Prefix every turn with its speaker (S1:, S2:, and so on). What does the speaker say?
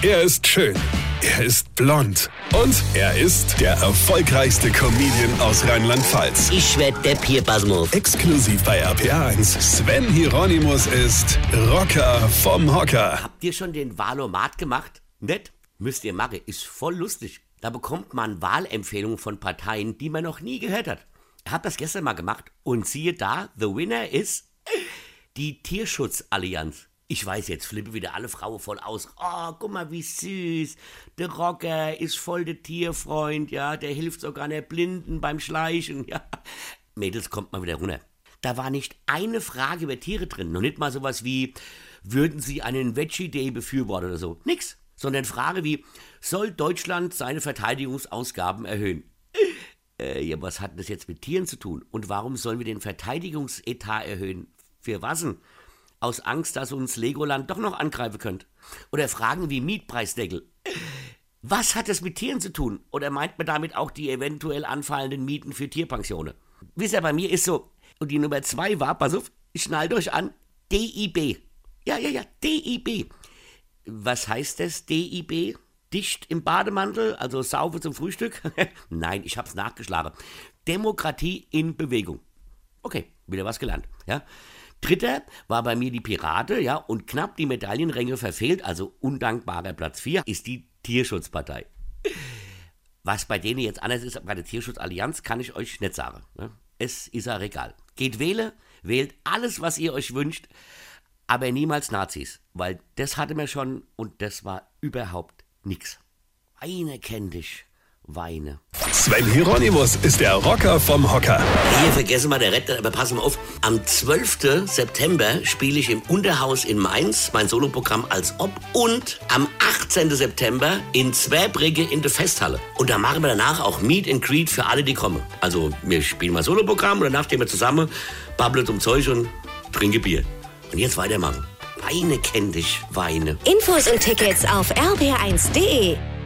S1: Er ist schön. Er ist blond. Und er ist der erfolgreichste Comedian aus Rheinland-Pfalz.
S2: Ich werd der Pierpasmus.
S1: Exklusiv bei RPA1. Sven Hieronymus ist Rocker vom Hocker.
S2: Habt ihr schon den Wahlomat gemacht? Nett? Müsst ihr machen. Ist voll lustig. Da bekommt man Wahlempfehlungen von Parteien, die man noch nie gehört hat. Ich hab das gestern mal gemacht und siehe da, the winner ist die Tierschutzallianz. Ich weiß, jetzt flippe wieder alle Frauen voll aus. Oh, guck mal, wie süß. Der Rocker ist voll der Tierfreund, ja. Der hilft sogar der Blinden beim Schleichen, ja. Mädels, kommt mal wieder runter. Da war nicht eine Frage über Tiere drin. Noch nicht mal sowas wie, würden Sie einen Veggie Day befürworten oder so. Nix. Sondern Frage wie, soll Deutschland seine Verteidigungsausgaben erhöhen? Äh, ja, was hat das jetzt mit Tieren zu tun? Und warum sollen wir den Verteidigungsetat erhöhen? Für was denn? Aus Angst, dass uns Legoland doch noch angreifen könnte. Oder Fragen wie Mietpreisdeckel. Was hat das mit Tieren zu tun? Oder meint man damit auch die eventuell anfallenden Mieten für Tierpensionen? Wisst ihr, bei mir ist so, und die Nummer zwei war, pass auf, schnallt euch an, DIB. Ja, ja, ja, DIB. Was heißt das, DIB? Dicht im Bademantel, also Saufe zum Frühstück? Nein, ich hab's nachgeschlagen. Demokratie in Bewegung. Okay, wieder was gelernt, ja. Dritter war bei mir die Pirate, ja, und knapp die Medaillenränge verfehlt, also undankbarer Platz 4, ist die Tierschutzpartei. Was bei denen jetzt anders ist bei der Tierschutzallianz, kann ich euch nicht sagen. Ne? Es ist ja egal. Geht wählen, wählt alles, was ihr euch wünscht, aber niemals Nazis, weil das hatte mir schon und das war überhaupt nix. Weine kenn dich, weine.
S1: Sven Hieronymus ist der Rocker vom Hocker.
S2: Hier vergessen wir der Retter, aber pass mal auf. Am 12. September spiele ich im Unterhaus in Mainz mein Soloprogramm als Ob und am 18. September in Zwerbrigge in der Festhalle. Und da machen wir danach auch Meet and Greet für alle, die kommen. Also wir spielen mal Soloprogramm und danach stehen wir zusammen, babbeln um Zeug und trinken Bier. Und jetzt weitermachen. Weine kenn dich, weine.
S3: Infos und Tickets auf rb1.de.